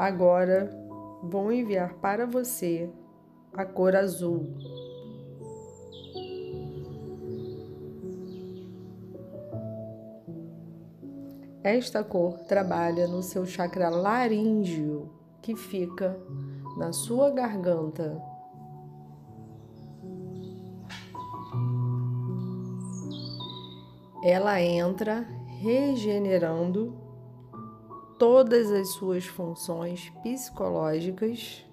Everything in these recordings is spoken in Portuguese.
Agora vou enviar para você a cor azul. Esta cor trabalha no seu chakra laríngeo, que fica na sua garganta. Ela entra regenerando todas as suas funções psicológicas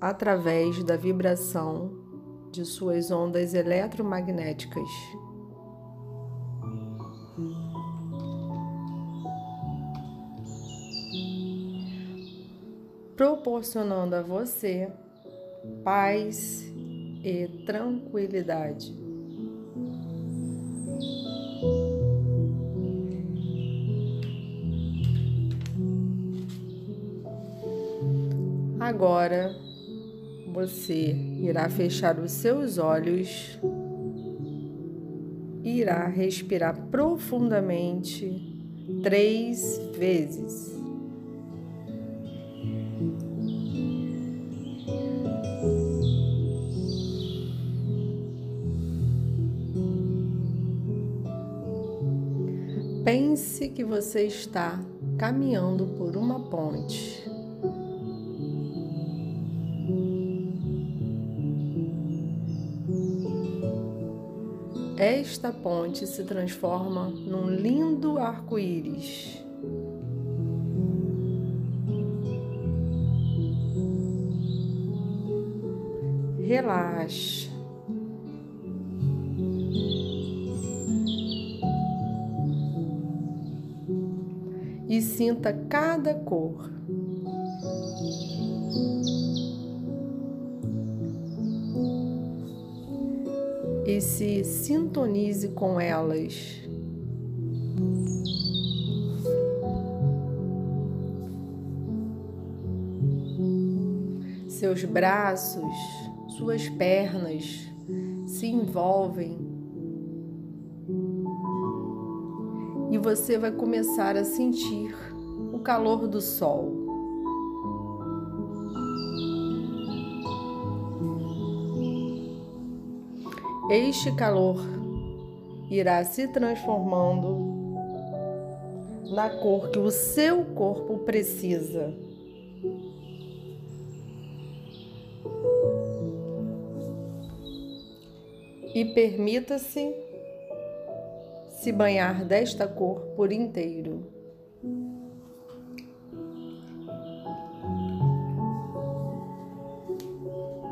através da vibração de suas ondas eletromagnéticas. Proporcionando a você paz e tranquilidade. Agora você irá fechar os seus olhos, irá respirar profundamente três vezes. Pense que você está caminhando por uma ponte. Esta ponte se transforma num lindo arco-íris. Relaxa. E sinta cada cor. E se sintonize com elas. Seus braços, suas pernas se envolvem e você vai começar a sentir o calor do sol. Este calor irá se transformando na cor que o seu corpo precisa. E permita-se se banhar desta cor por inteiro.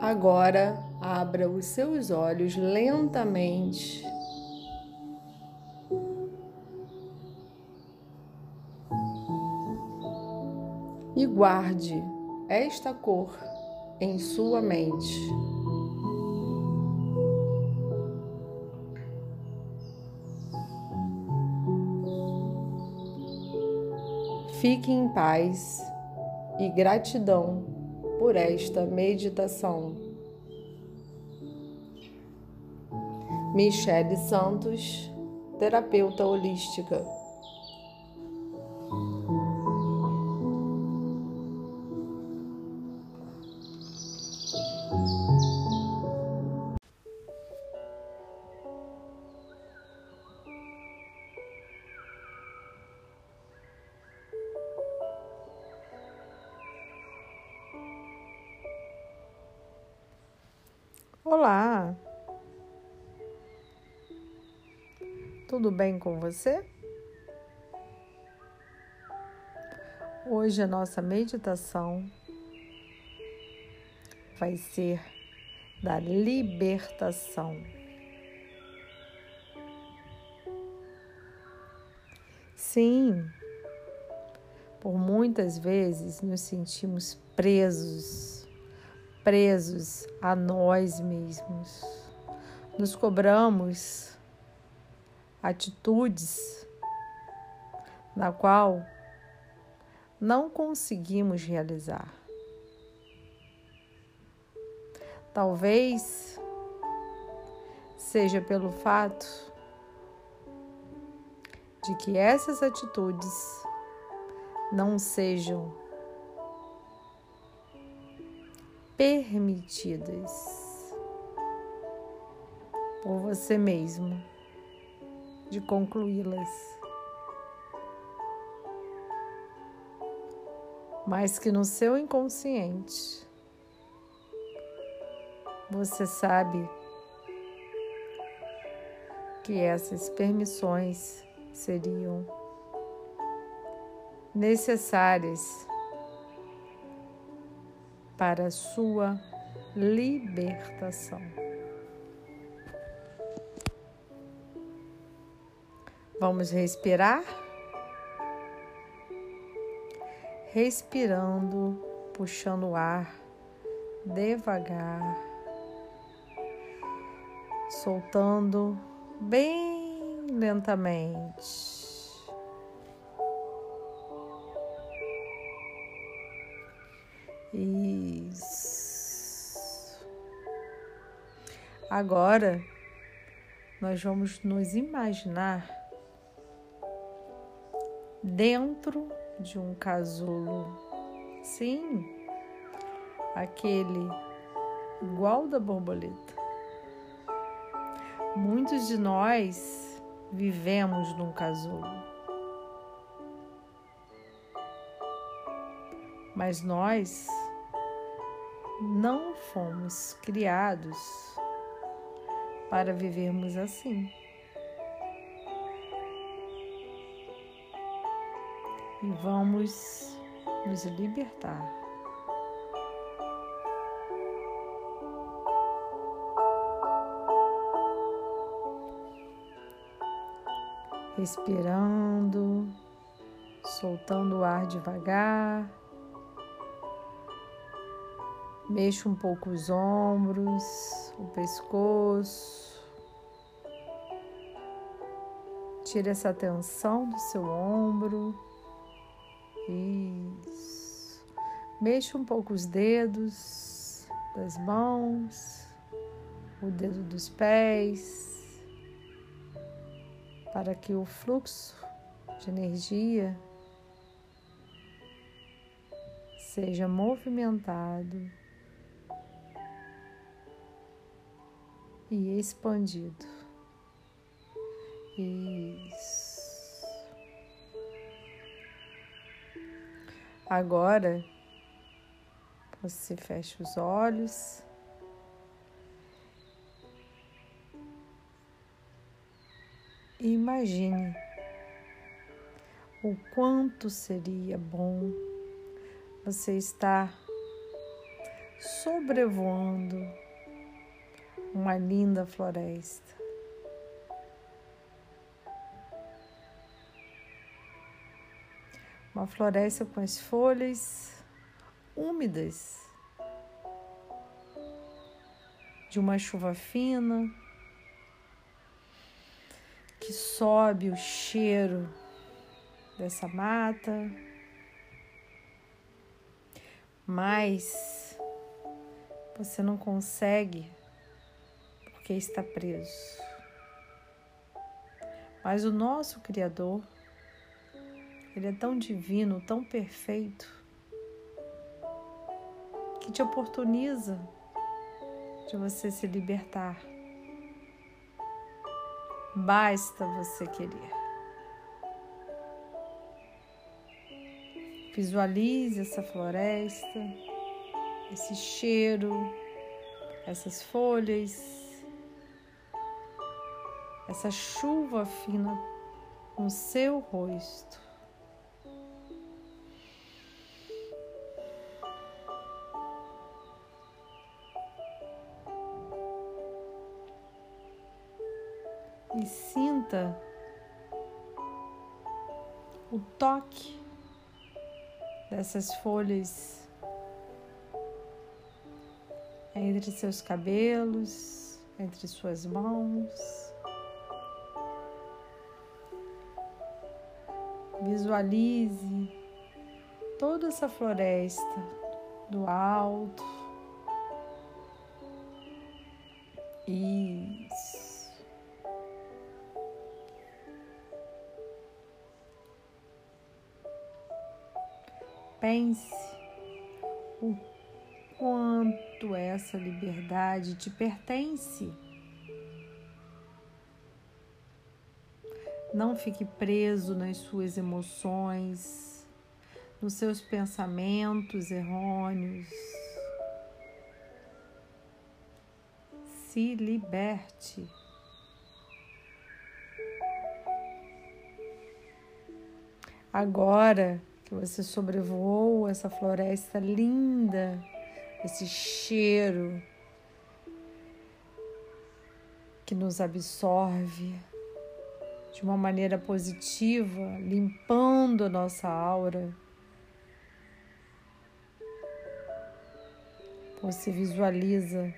Agora Abra os seus olhos lentamente. E guarde esta cor em sua mente. Fique em paz e gratidão por esta meditação. Michele Santos, terapeuta holística. Bem com você? Hoje a nossa meditação vai ser da libertação. Sim, por muitas vezes nos sentimos presos, presos a nós mesmos. Nos cobramos atitudes na qual não conseguimos realizar. Talvez seja pelo fato de que essas atitudes não sejam permitidas por você mesmo de concluí-las. Mas que no seu inconsciente você sabe que essas permissões seriam necessárias para a sua libertação. Vamos respirar. Respirando, puxando o ar devagar, soltando bem lentamente. Isso. Agora nós vamos nos imaginar dentro de um casulo. Sim, aquele igual da borboleta. Muitos de nós vivemos num casulo. Mas nós não fomos criados para vivermos assim. E vamos nos libertar. Respirando, soltando o ar devagar. Mexa um pouco os ombros, o pescoço. Tira essa tensão do seu ombro. Isso. Mexa um pouco os dedos das mãos, o dedo dos pés, para que o fluxo de energia seja movimentado e expandido. Isso. Agora você fecha os olhos. E imagine o quanto seria bom você estar sobrevoando uma linda floresta. Uma floresta com as folhas úmidas de uma chuva fina que sobe o cheiro dessa mata, mas você não consegue porque está preso. Mas o nosso Criador ele é tão divino, tão perfeito, que te oportuniza de você se libertar. Basta você querer. Visualize essa floresta, esse cheiro, essas folhas, essa chuva fina no seu rosto. E sinta o toque dessas folhas entre seus cabelos, entre suas mãos. Visualize toda essa floresta do alto. Isso. Pense o quanto essa liberdade te pertence. Não fique preso nas suas emoções, nos seus pensamentos errôneos. Se liberte. Agora que você sobrevoou essa floresta linda, esse cheiro que nos absorve de uma maneira positiva, limpando a nossa aura. Você visualiza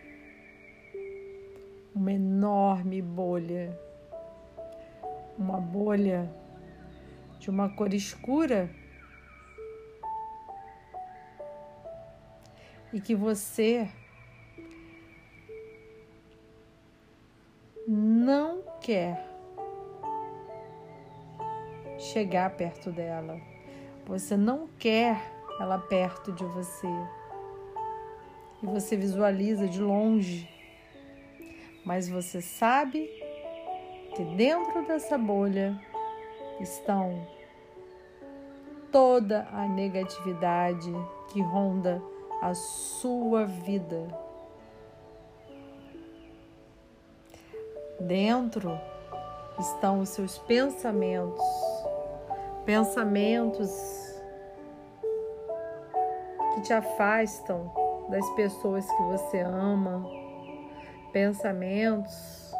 uma enorme bolha, uma bolha de uma cor escura e que você não quer chegar perto dela. Você não quer ela perto de você. E você visualiza de longe. Mas você sabe que dentro dessa bolha estão toda a negatividade que ronda a sua vida. Dentro estão os seus pensamentos, pensamentos que te afastam das pessoas que você ama, pensamentos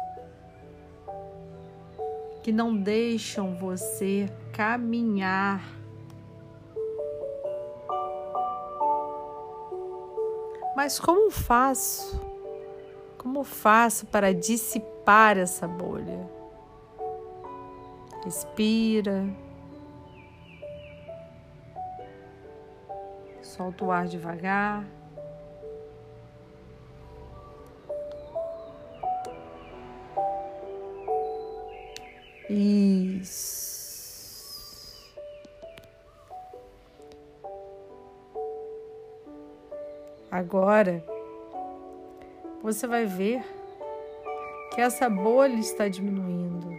que não deixam você caminhar Mas como faço? Como faço para dissipar essa bolha? Respira. Solta o ar devagar. Isso. Agora, você vai ver que essa bolha está diminuindo,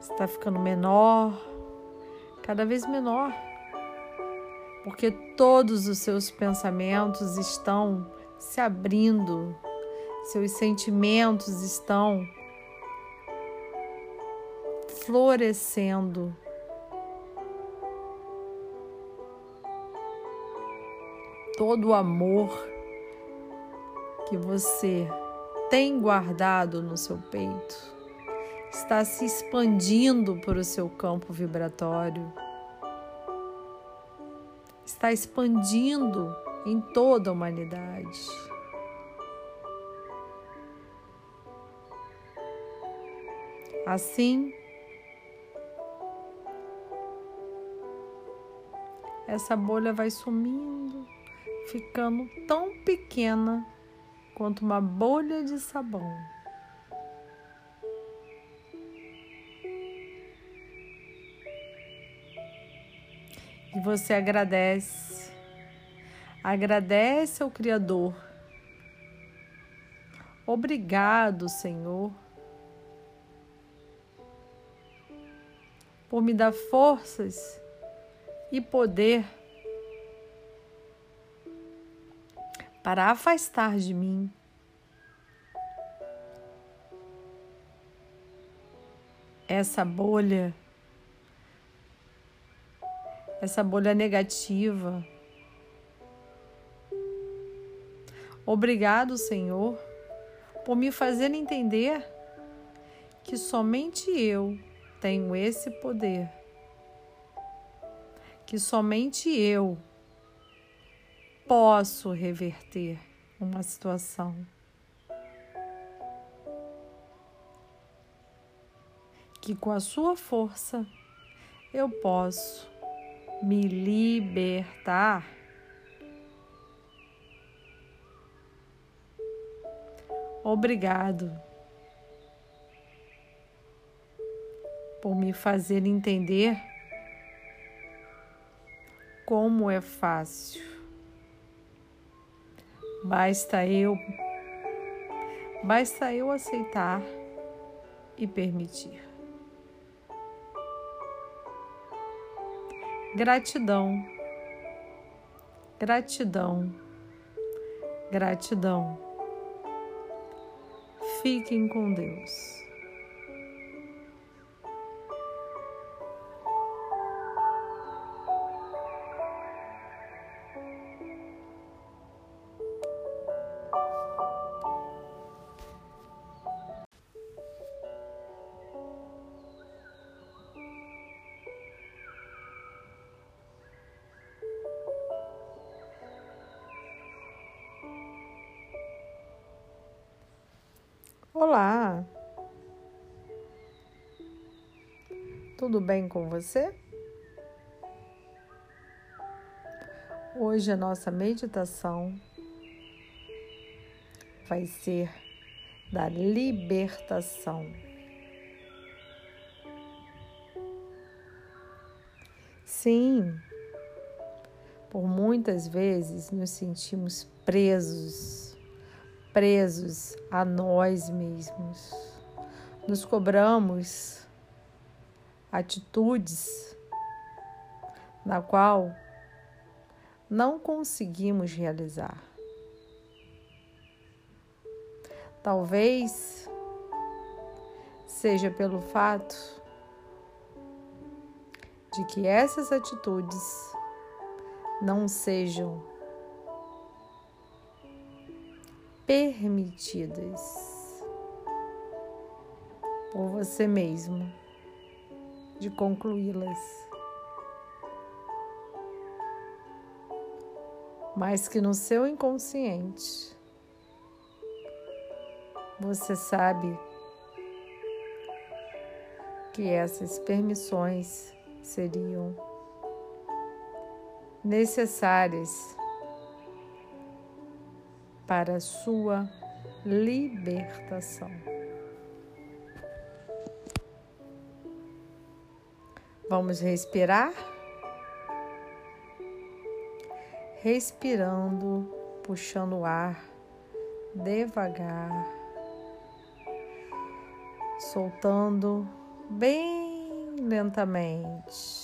está ficando menor, cada vez menor, porque todos os seus pensamentos estão se abrindo, seus sentimentos estão florescendo. Todo o amor que você tem guardado no seu peito está se expandindo para o seu campo vibratório, está expandindo em toda a humanidade. Assim, essa bolha vai sumindo ficando tão pequena quanto uma bolha de sabão. E você agradece, agradece ao Criador. Obrigado, Senhor, por me dar forças e poder para afastar de mim. Essa bolha, essa bolha negativa. Obrigado, Senhor, por me fazer entender que somente eu tenho esse poder, que somente eu posso reverter uma situação. Que com a sua força eu posso me libertar. Obrigado por me fazer entender como é fácil Basta eu, basta eu aceitar e permitir. Gratidão, gratidão, gratidão. Fiquem com Deus. Tudo bem com você? Hoje a nossa meditação vai ser da libertação. Sim, por muitas vezes nos sentimos presos presos a nós mesmos. Nos cobramos atitudes na qual não conseguimos realizar. Talvez seja pelo fato de que essas atitudes não sejam permitidas por você mesmo de concluí-las. Mas que no seu inconsciente você sabe que essas permissões seriam necessárias para a sua libertação. Vamos respirar. Respirando, puxando o ar devagar, soltando bem lentamente.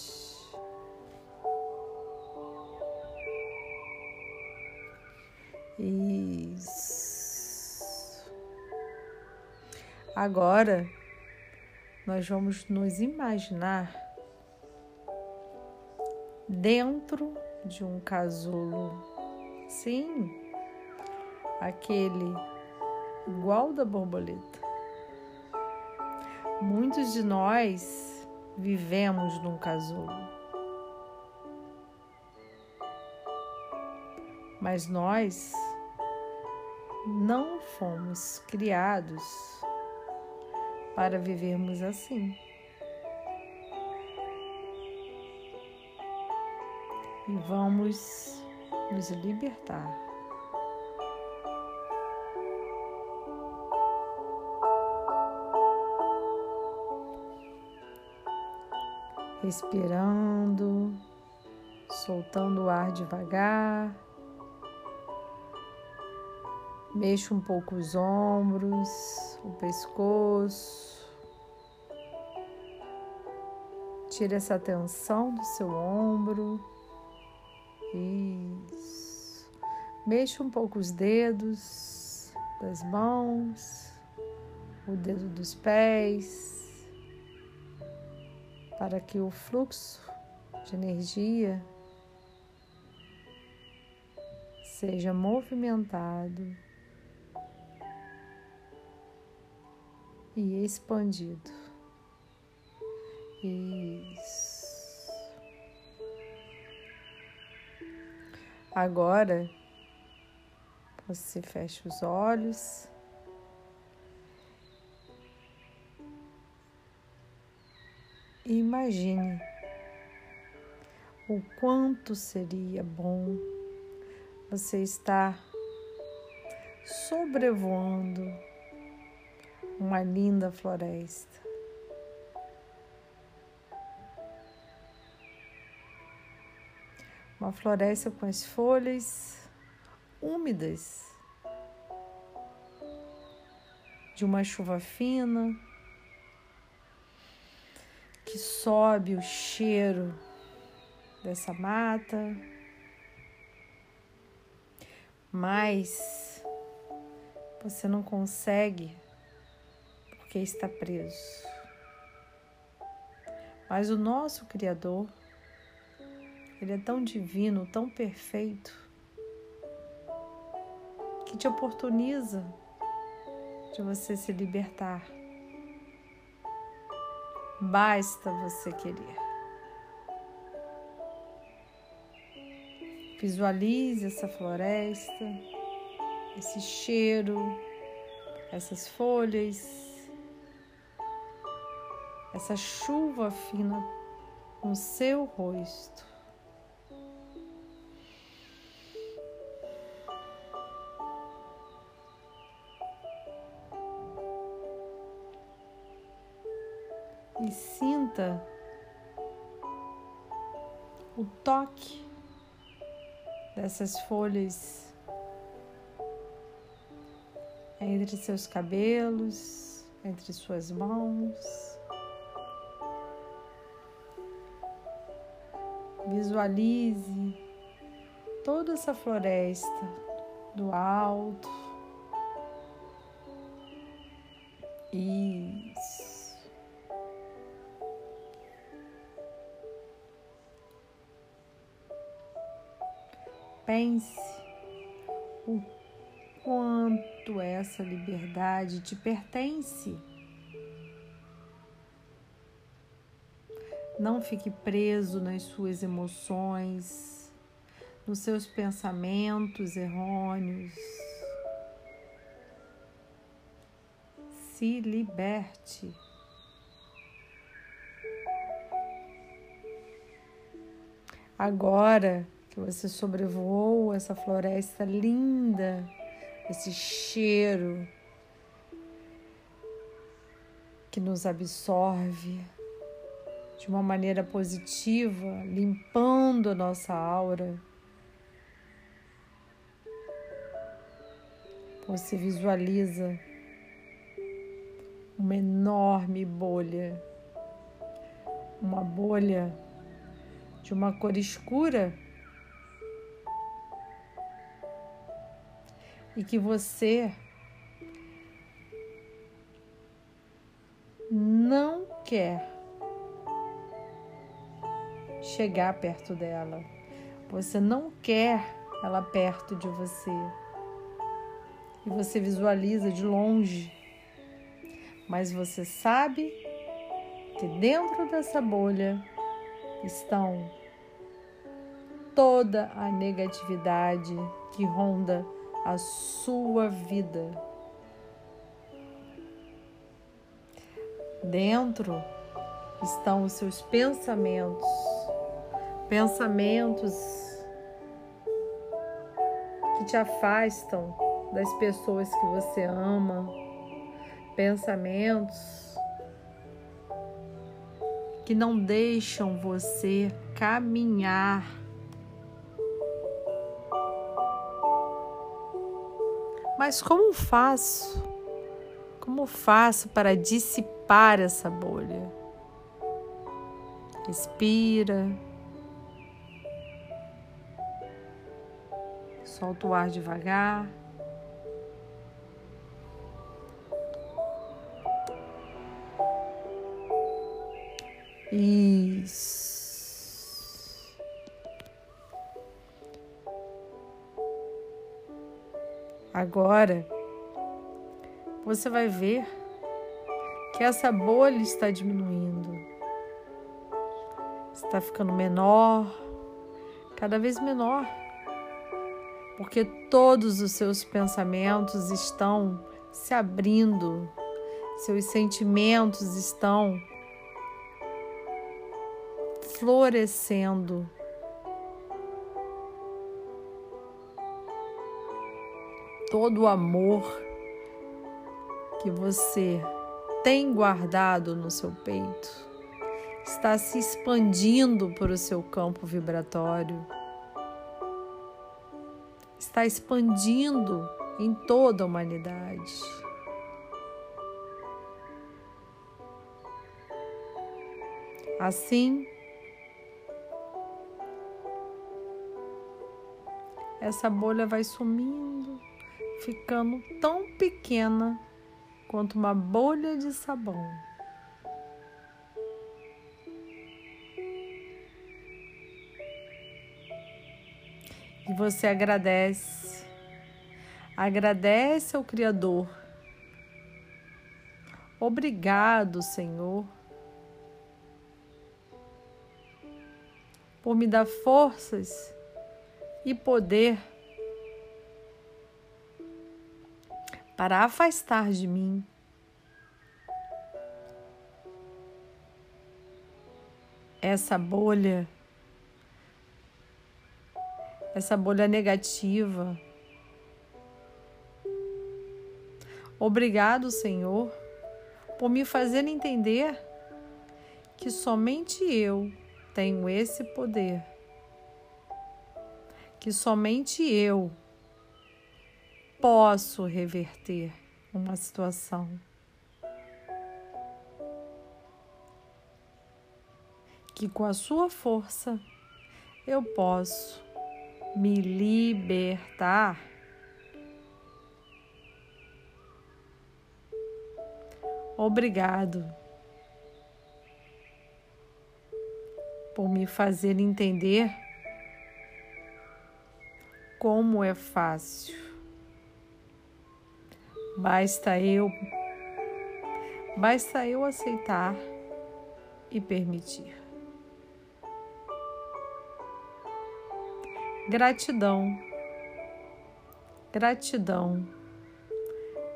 Isso. Agora nós vamos nos imaginar dentro de um casulo. Sim, aquele igual da borboleta. Muitos de nós vivemos num casulo. Mas nós não fomos criados para vivermos assim. E vamos nos libertar. Respirando, soltando o ar devagar. Mexa um pouco os ombros, o pescoço. Tira essa tensão do seu ombro. Isso. Mexa um pouco os dedos das mãos, o dedo dos pés, para que o fluxo de energia seja movimentado e expandido. Isso. Agora você fecha os olhos. E imagine o quanto seria bom você estar sobrevoando uma linda floresta. Uma floresta com as folhas úmidas de uma chuva fina que sobe o cheiro dessa mata, mas você não consegue porque está preso. Mas o nosso Criador, Ele é tão divino, tão perfeito, que te oportuniza de você se libertar. Basta você querer. Visualize essa floresta, esse cheiro, essas folhas, essa chuva fina no seu rosto. Sinta o toque dessas folhas entre seus cabelos, entre suas mãos. Visualize toda essa floresta do alto. Isso. Pense o quanto essa liberdade te pertence. Não fique preso nas suas emoções, nos seus pensamentos errôneos. Se liberte. Agora que você sobrevoou essa floresta linda, esse cheiro que nos absorve de uma maneira positiva, limpando a nossa aura. Você visualiza uma enorme bolha, uma bolha de uma cor escura e que você não quer chegar perto dela. Você não quer ela perto de você. E você visualiza de longe. Mas você sabe que dentro dessa bolha estão toda a negatividade que ronda a sua vida. Dentro estão os seus pensamentos, pensamentos que te afastam das pessoas que você ama, pensamentos que não deixam você caminhar Mas como faço? Como faço para dissipar essa bolha? Respira. Solta o ar devagar. Isso. Agora, você vai ver que essa bolha está diminuindo, está ficando menor, cada vez menor, porque todos os seus pensamentos estão se abrindo, seus sentimentos estão florescendo todo o amor que você tem guardado no seu peito está se expandindo para o seu campo vibratório, está expandindo em toda a humanidade. Assim, essa bolha vai sumindo, ficando tão pequena quanto uma bolha de sabão. E você agradece, agradece ao Criador. Obrigado, Senhor, por me dar forças e poder para afastar de mim essa bolha, essa bolha negativa. Obrigado, Senhor, por me fazer entender que somente eu tenho esse poder que somente eu posso reverter uma situação. Que com a sua força eu posso me libertar. Obrigado por me fazer entender como é fácil. Basta eu, basta eu aceitar e permitir. Gratidão, gratidão,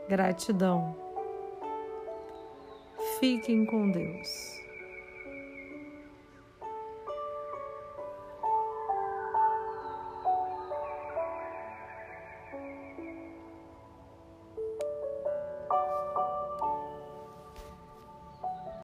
gratidão. Fiquem com Deus.